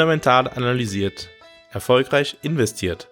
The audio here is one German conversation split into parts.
Fundamental analysiert. Erfolgreich investiert.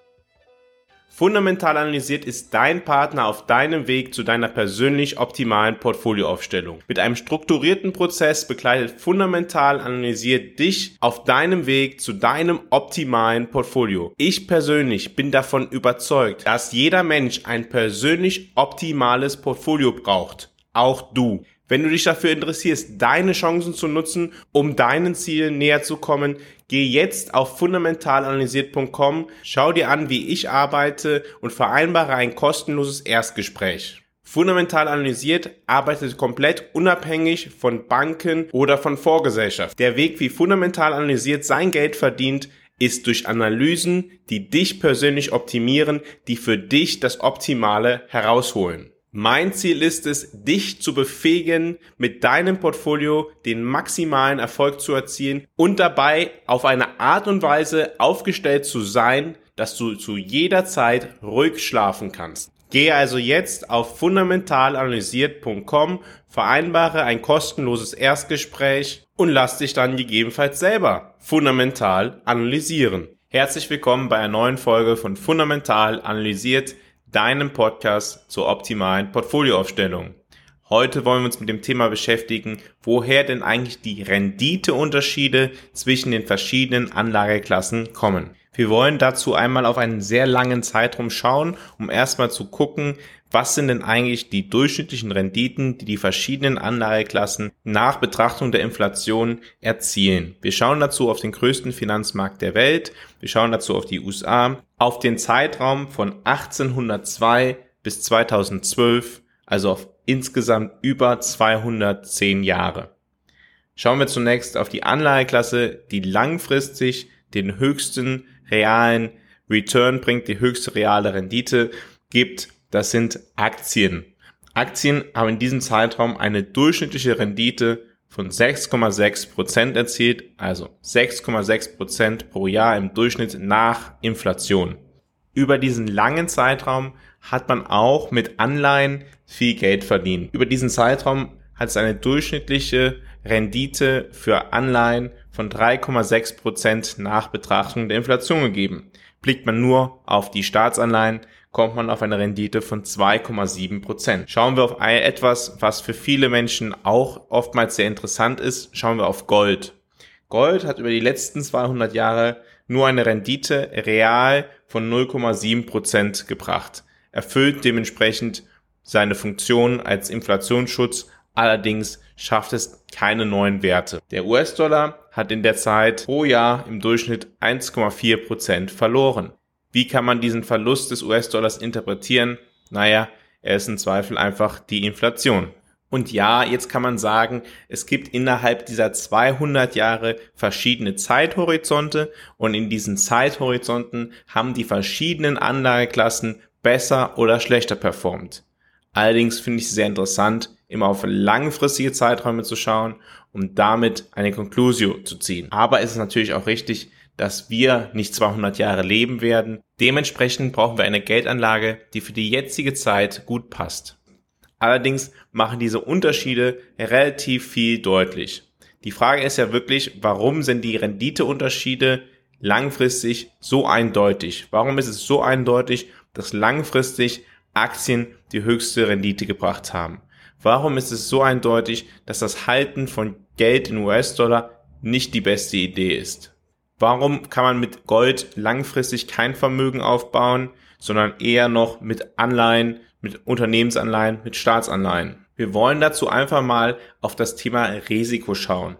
Fundamental analysiert ist dein Partner auf deinem Weg zu deiner persönlich optimalen Portfolioaufstellung. Mit einem strukturierten Prozess begleitet Fundamental analysiert dich auf deinem Weg zu deinem optimalen Portfolio. Ich persönlich bin davon überzeugt, dass jeder Mensch ein persönlich optimales Portfolio braucht. Auch du. Wenn du dich dafür interessierst, deine Chancen zu nutzen, um deinen Zielen näher zu kommen, geh jetzt auf fundamentalanalysiert.com, schau dir an, wie ich arbeite und vereinbare ein kostenloses Erstgespräch. Fundamental analysiert arbeitet komplett unabhängig von Banken oder von Vorgesellschaft. Der Weg, wie fundamental analysiert sein Geld verdient, ist durch Analysen, die dich persönlich optimieren, die für dich das Optimale herausholen. Mein Ziel ist es, dich zu befähigen, mit deinem Portfolio den maximalen Erfolg zu erzielen und dabei auf eine Art und Weise aufgestellt zu sein, dass du zu jeder Zeit ruhig schlafen kannst. Gehe also jetzt auf fundamentalanalysiert.com, vereinbare ein kostenloses Erstgespräch und lass dich dann gegebenenfalls selber fundamental analysieren. Herzlich willkommen bei einer neuen Folge von Fundamental analysiert deinem Podcast zur optimalen Portfolioaufstellung. Heute wollen wir uns mit dem Thema beschäftigen, woher denn eigentlich die Renditeunterschiede zwischen den verschiedenen Anlageklassen kommen. Wir wollen dazu einmal auf einen sehr langen Zeitraum schauen, um erstmal zu gucken, was sind denn eigentlich die durchschnittlichen Renditen, die die verschiedenen Anlageklassen nach Betrachtung der Inflation erzielen. Wir schauen dazu auf den größten Finanzmarkt der Welt, wir schauen dazu auf die USA, auf den Zeitraum von 1802 bis 2012, also auf insgesamt über 210 Jahre. Schauen wir zunächst auf die Anlageklasse, die langfristig den höchsten realen Return bringt, die höchste reale Rendite gibt. Das sind Aktien. Aktien haben in diesem Zeitraum eine durchschnittliche Rendite von 6,6 Prozent erzielt, also 6,6 Prozent pro Jahr im Durchschnitt nach Inflation. Über diesen langen Zeitraum hat man auch mit Anleihen viel Geld verdient. Über diesen Zeitraum hat es eine durchschnittliche Rendite für Anleihen von 3,6 Prozent nach Betrachtung der Inflation gegeben. Blickt man nur auf die Staatsanleihen, kommt man auf eine Rendite von 2,7 Prozent. Schauen wir auf etwas, was für viele Menschen auch oftmals sehr interessant ist, schauen wir auf Gold. Gold hat über die letzten 200 Jahre nur eine Rendite real von 0,7 Prozent gebracht, erfüllt dementsprechend seine Funktion als Inflationsschutz, allerdings schafft es keine neuen Werte. Der US-Dollar hat in der Zeit pro Jahr im Durchschnitt 1,4 Prozent verloren. Wie kann man diesen Verlust des US-Dollars interpretieren? Naja, er ist im Zweifel einfach die Inflation. Und ja, jetzt kann man sagen, es gibt innerhalb dieser 200 Jahre verschiedene Zeithorizonte und in diesen Zeithorizonten haben die verschiedenen Anlageklassen besser oder schlechter performt. Allerdings finde ich es sehr interessant, immer auf langfristige Zeiträume zu schauen, um damit eine Conclusio zu ziehen. Aber es ist natürlich auch richtig, dass wir nicht 200 Jahre leben werden. Dementsprechend brauchen wir eine Geldanlage, die für die jetzige Zeit gut passt. Allerdings machen diese Unterschiede relativ viel deutlich. Die Frage ist ja wirklich, warum sind die Renditeunterschiede langfristig so eindeutig? Warum ist es so eindeutig, dass langfristig Aktien die höchste Rendite gebracht haben? Warum ist es so eindeutig, dass das Halten von Geld in US-Dollar nicht die beste Idee ist? Warum kann man mit Gold langfristig kein Vermögen aufbauen, sondern eher noch mit Anleihen, mit Unternehmensanleihen, mit Staatsanleihen? Wir wollen dazu einfach mal auf das Thema Risiko schauen.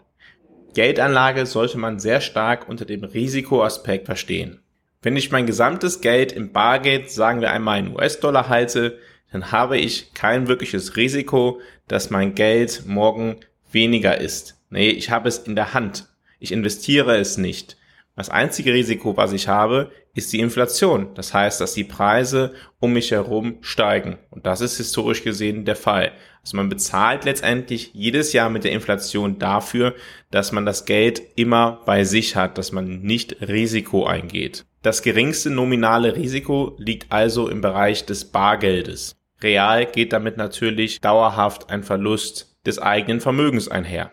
Geldanlage sollte man sehr stark unter dem Risikoaspekt verstehen. Wenn ich mein gesamtes Geld im Bargeld, sagen wir einmal in US-Dollar halte, dann habe ich kein wirkliches Risiko, dass mein Geld morgen weniger ist. Nee, ich habe es in der Hand. Ich investiere es nicht. Das einzige Risiko, was ich habe, ist die Inflation. Das heißt, dass die Preise um mich herum steigen. Und das ist historisch gesehen der Fall. Also man bezahlt letztendlich jedes Jahr mit der Inflation dafür, dass man das Geld immer bei sich hat, dass man nicht Risiko eingeht. Das geringste nominale Risiko liegt also im Bereich des Bargeldes. Real geht damit natürlich dauerhaft ein Verlust des eigenen Vermögens einher.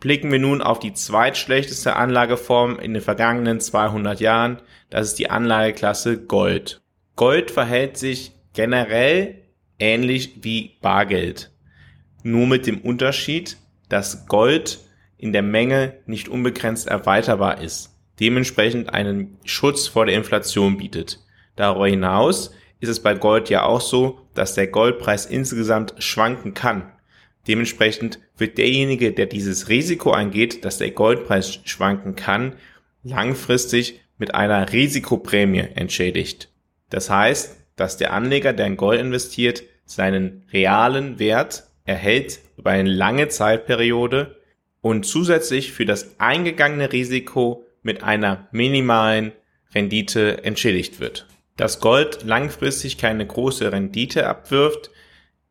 Blicken wir nun auf die zweitschlechteste Anlageform in den vergangenen 200 Jahren, das ist die Anlageklasse Gold. Gold verhält sich generell ähnlich wie Bargeld. Nur mit dem Unterschied, dass Gold in der Menge nicht unbegrenzt erweiterbar ist, dementsprechend einen Schutz vor der Inflation bietet. Darüber hinaus ist es bei Gold ja auch so, dass der Goldpreis insgesamt schwanken kann. Dementsprechend wird derjenige, der dieses Risiko eingeht, dass der Goldpreis schwanken kann, langfristig mit einer Risikoprämie entschädigt. Das heißt, dass der Anleger, der in Gold investiert, seinen realen Wert erhält über eine lange Zeitperiode und zusätzlich für das eingegangene Risiko mit einer minimalen Rendite entschädigt wird. Dass Gold langfristig keine große Rendite abwirft,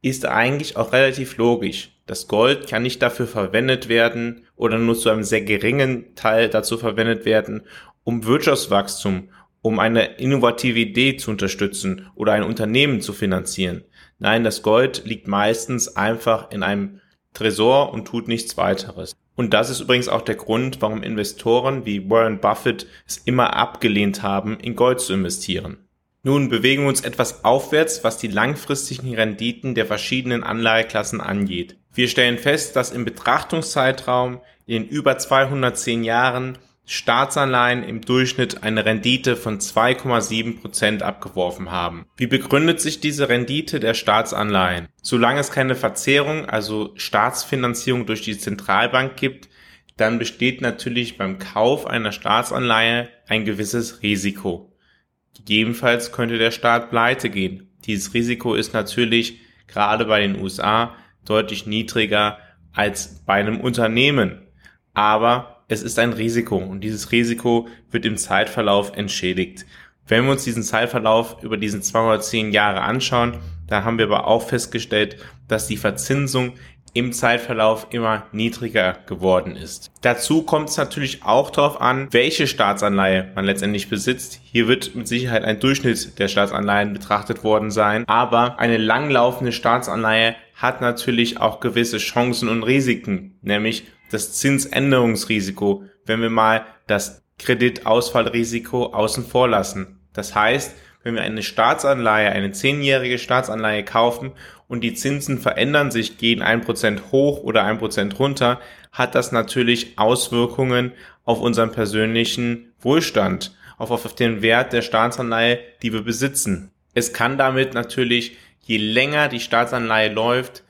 ist eigentlich auch relativ logisch. Das Gold kann nicht dafür verwendet werden oder nur zu einem sehr geringen Teil dazu verwendet werden, um Wirtschaftswachstum, um eine innovative Idee zu unterstützen oder ein Unternehmen zu finanzieren. Nein, das Gold liegt meistens einfach in einem Tresor und tut nichts weiteres. Und das ist übrigens auch der Grund, warum Investoren wie Warren Buffett es immer abgelehnt haben, in Gold zu investieren. Nun bewegen wir uns etwas aufwärts, was die langfristigen Renditen der verschiedenen Anlageklassen angeht. Wir stellen fest, dass im Betrachtungszeitraum in über 210 Jahren Staatsanleihen im Durchschnitt eine Rendite von 2,7 Prozent abgeworfen haben. Wie begründet sich diese Rendite der Staatsanleihen? Solange es keine Verzehrung, also Staatsfinanzierung durch die Zentralbank gibt, dann besteht natürlich beim Kauf einer Staatsanleihe ein gewisses Risiko. Gegebenenfalls könnte der Staat pleite gehen. Dieses Risiko ist natürlich gerade bei den USA deutlich niedriger als bei einem Unternehmen. Aber es ist ein Risiko und dieses Risiko wird im Zeitverlauf entschädigt. Wenn wir uns diesen Zeitverlauf über diesen 210 Jahre anschauen, da haben wir aber auch festgestellt, dass die Verzinsung im Zeitverlauf immer niedriger geworden ist. Dazu kommt es natürlich auch darauf an, welche Staatsanleihe man letztendlich besitzt. Hier wird mit Sicherheit ein Durchschnitt der Staatsanleihen betrachtet worden sein, aber eine langlaufende Staatsanleihe hat natürlich auch gewisse Chancen und Risiken, nämlich das Zinsänderungsrisiko, wenn wir mal das Kreditausfallrisiko außen vor lassen. Das heißt, wenn wir eine Staatsanleihe, eine zehnjährige Staatsanleihe kaufen und die Zinsen verändern sich, gehen ein Prozent hoch oder ein Prozent runter, hat das natürlich Auswirkungen auf unseren persönlichen Wohlstand, auf, auf den Wert der Staatsanleihe, die wir besitzen. Es kann damit natürlich, je länger die Staatsanleihe läuft,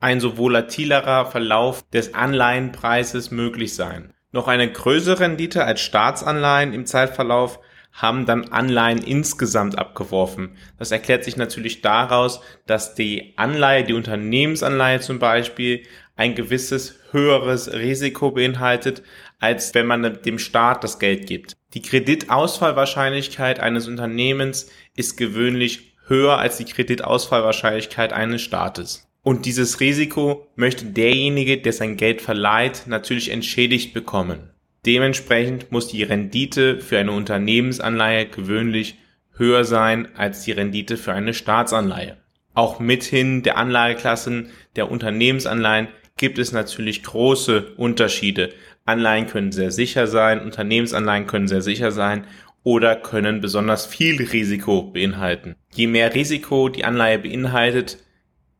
ein so volatilerer Verlauf des Anleihenpreises möglich sein. Noch eine größere Rendite als Staatsanleihen im Zeitverlauf haben dann Anleihen insgesamt abgeworfen. Das erklärt sich natürlich daraus, dass die Anleihe, die Unternehmensanleihe zum Beispiel, ein gewisses höheres Risiko beinhaltet, als wenn man dem Staat das Geld gibt. Die Kreditausfallwahrscheinlichkeit eines Unternehmens ist gewöhnlich höher als die Kreditausfallwahrscheinlichkeit eines Staates. Und dieses Risiko möchte derjenige, der sein Geld verleiht, natürlich entschädigt bekommen. Dementsprechend muss die Rendite für eine Unternehmensanleihe gewöhnlich höher sein als die Rendite für eine Staatsanleihe. Auch mithin der Anlageklassen der Unternehmensanleihen gibt es natürlich große Unterschiede. Anleihen können sehr sicher sein, Unternehmensanleihen können sehr sicher sein oder können besonders viel Risiko beinhalten. Je mehr Risiko die Anleihe beinhaltet,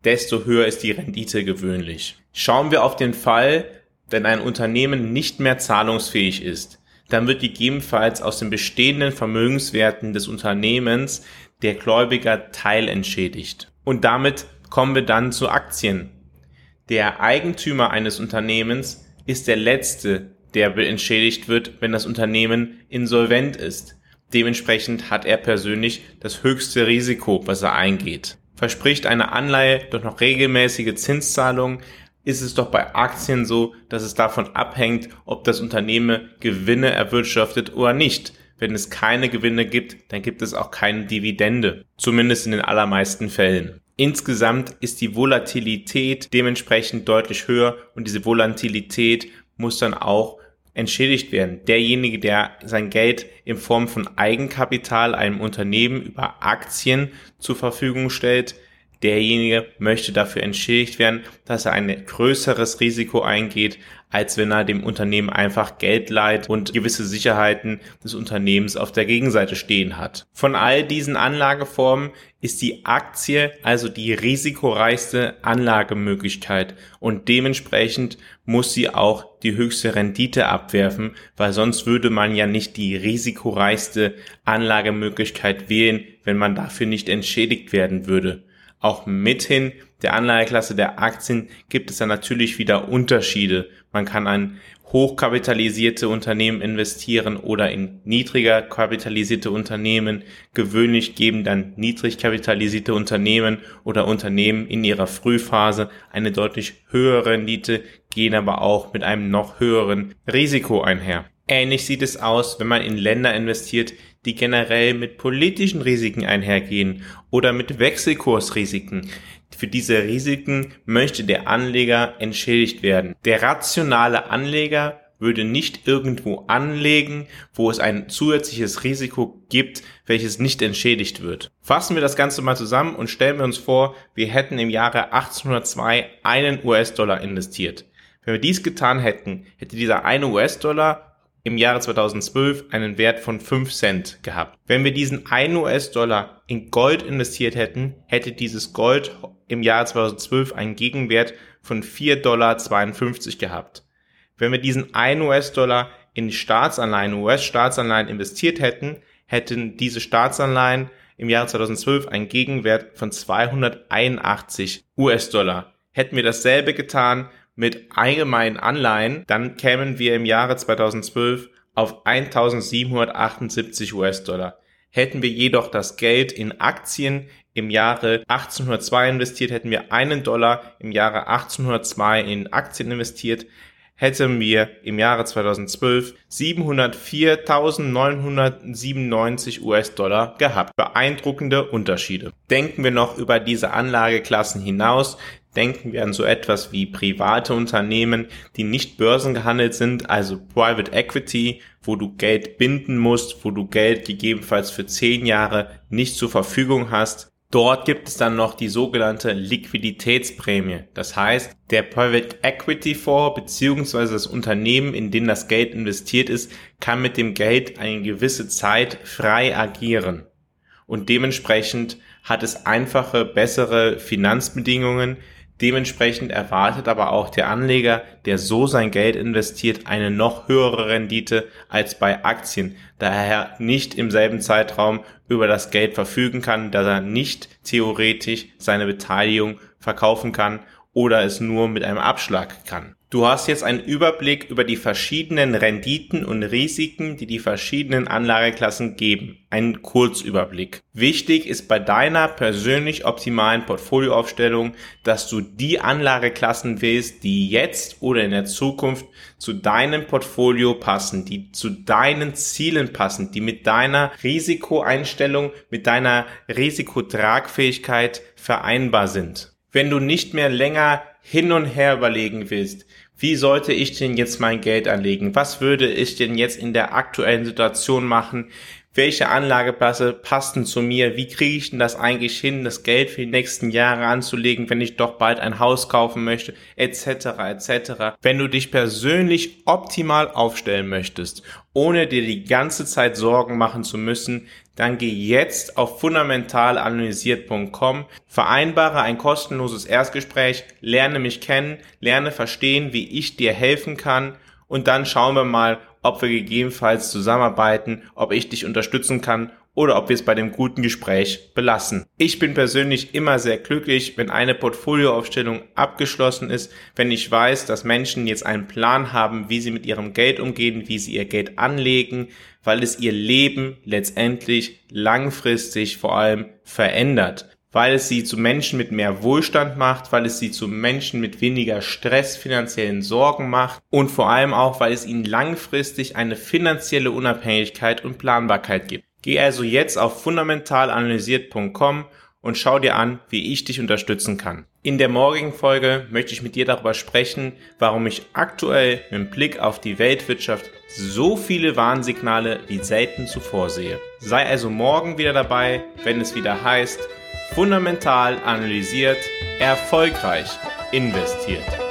desto höher ist die Rendite gewöhnlich. Schauen wir auf den Fall, wenn ein Unternehmen nicht mehr zahlungsfähig ist, dann wird gegebenenfalls aus den bestehenden Vermögenswerten des Unternehmens der Gläubiger teilentschädigt. Und damit kommen wir dann zu Aktien. Der Eigentümer eines Unternehmens ist der letzte, der entschädigt wird, wenn das Unternehmen insolvent ist. Dementsprechend hat er persönlich das höchste Risiko, was er eingeht. Verspricht eine Anleihe doch noch regelmäßige Zinszahlungen, ist es doch bei Aktien so, dass es davon abhängt, ob das Unternehmen Gewinne erwirtschaftet oder nicht. Wenn es keine Gewinne gibt, dann gibt es auch keine Dividende, zumindest in den allermeisten Fällen. Insgesamt ist die Volatilität dementsprechend deutlich höher und diese Volatilität muss dann auch entschädigt werden. Derjenige, der sein Geld in Form von Eigenkapital einem Unternehmen über Aktien zur Verfügung stellt, derjenige möchte dafür entschädigt werden, dass er ein größeres Risiko eingeht, als wenn er dem Unternehmen einfach Geld leiht und gewisse Sicherheiten des Unternehmens auf der Gegenseite stehen hat. Von all diesen Anlageformen ist die Aktie also die risikoreichste Anlagemöglichkeit und dementsprechend muss sie auch die höchste Rendite abwerfen, weil sonst würde man ja nicht die risikoreichste Anlagemöglichkeit wählen, wenn man dafür nicht entschädigt werden würde. Auch mithin der Anlageklasse der Aktien gibt es dann natürlich wieder Unterschiede. Man kann ein hochkapitalisierte Unternehmen investieren oder in niedriger kapitalisierte Unternehmen. Gewöhnlich geben dann niedrig kapitalisierte Unternehmen oder Unternehmen in ihrer Frühphase eine deutlich höhere Rendite, gehen aber auch mit einem noch höheren Risiko einher. Ähnlich sieht es aus, wenn man in Länder investiert, die generell mit politischen Risiken einhergehen oder mit Wechselkursrisiken. Für diese Risiken möchte der Anleger entschädigt werden. Der rationale Anleger würde nicht irgendwo anlegen, wo es ein zusätzliches Risiko gibt, welches nicht entschädigt wird. Fassen wir das Ganze mal zusammen und stellen wir uns vor, wir hätten im Jahre 1802 einen US-Dollar investiert. Wenn wir dies getan hätten, hätte dieser eine US-Dollar im Jahre 2012 einen Wert von 5 Cent gehabt. Wenn wir diesen 1 US-Dollar in Gold investiert hätten, hätte dieses Gold im Jahr 2012 einen Gegenwert von 4,52 Dollar gehabt. Wenn wir diesen 1 US-Dollar in Staatsanleihen, US-Staatsanleihen investiert hätten, hätten diese Staatsanleihen im Jahr 2012 einen Gegenwert von 281 US-Dollar. Hätten wir dasselbe getan mit allgemeinen Anleihen, dann kämen wir im Jahre 2012 auf 1778 US-Dollar. Hätten wir jedoch das Geld in Aktien im Jahre 1802 investiert, hätten wir einen Dollar im Jahre 1802 in Aktien investiert, hätten wir im Jahre 2012 704.997 US-Dollar gehabt. Beeindruckende Unterschiede. Denken wir noch über diese Anlageklassen hinaus, denken wir an so etwas wie private Unternehmen, die nicht börsengehandelt sind, also Private Equity, wo du Geld binden musst, wo du Geld gegebenenfalls für zehn Jahre nicht zur Verfügung hast. Dort gibt es dann noch die sogenannte Liquiditätsprämie. Das heißt, der Private Equity Fonds bzw. das Unternehmen, in dem das Geld investiert ist, kann mit dem Geld eine gewisse Zeit frei agieren. Und dementsprechend hat es einfache, bessere Finanzbedingungen, Dementsprechend erwartet aber auch der Anleger, der so sein Geld investiert, eine noch höhere Rendite als bei Aktien, da er nicht im selben Zeitraum über das Geld verfügen kann, da er nicht theoretisch seine Beteiligung verkaufen kann oder es nur mit einem Abschlag kann. Du hast jetzt einen Überblick über die verschiedenen Renditen und Risiken, die die verschiedenen Anlageklassen geben. Ein Kurzüberblick. Wichtig ist bei deiner persönlich optimalen Portfolioaufstellung, dass du die Anlageklassen wählst, die jetzt oder in der Zukunft zu deinem Portfolio passen, die zu deinen Zielen passen, die mit deiner Risikoeinstellung, mit deiner Risikotragfähigkeit vereinbar sind. Wenn du nicht mehr länger hin und her überlegen willst, wie sollte ich denn jetzt mein Geld anlegen? Was würde ich denn jetzt in der aktuellen Situation machen? Welche Anlageklasse passt denn zu mir? Wie kriege ich denn das eigentlich hin, das Geld für die nächsten Jahre anzulegen, wenn ich doch bald ein Haus kaufen möchte, etc., etc. Wenn du dich persönlich optimal aufstellen möchtest, ohne dir die ganze Zeit Sorgen machen zu müssen, dann geh jetzt auf fundamentalanalysiert.com, vereinbare ein kostenloses Erstgespräch, lerne mich kennen, lerne verstehen, wie ich dir helfen kann und dann schauen wir mal, ob wir gegebenenfalls zusammenarbeiten, ob ich dich unterstützen kann oder ob wir es bei dem guten Gespräch belassen. Ich bin persönlich immer sehr glücklich, wenn eine Portfolioaufstellung abgeschlossen ist, wenn ich weiß, dass Menschen jetzt einen Plan haben, wie sie mit ihrem Geld umgehen, wie sie ihr Geld anlegen, weil es ihr Leben letztendlich langfristig vor allem verändert weil es sie zu Menschen mit mehr Wohlstand macht, weil es sie zu Menschen mit weniger Stress, finanziellen Sorgen macht und vor allem auch, weil es ihnen langfristig eine finanzielle Unabhängigkeit und Planbarkeit gibt. Geh also jetzt auf fundamentalanalysiert.com und schau dir an, wie ich dich unterstützen kann. In der morgigen Folge möchte ich mit dir darüber sprechen, warum ich aktuell mit Blick auf die Weltwirtschaft so viele Warnsignale wie selten zuvor sehe. Sei also morgen wieder dabei, wenn es wieder heißt, Fundamental analysiert, erfolgreich investiert.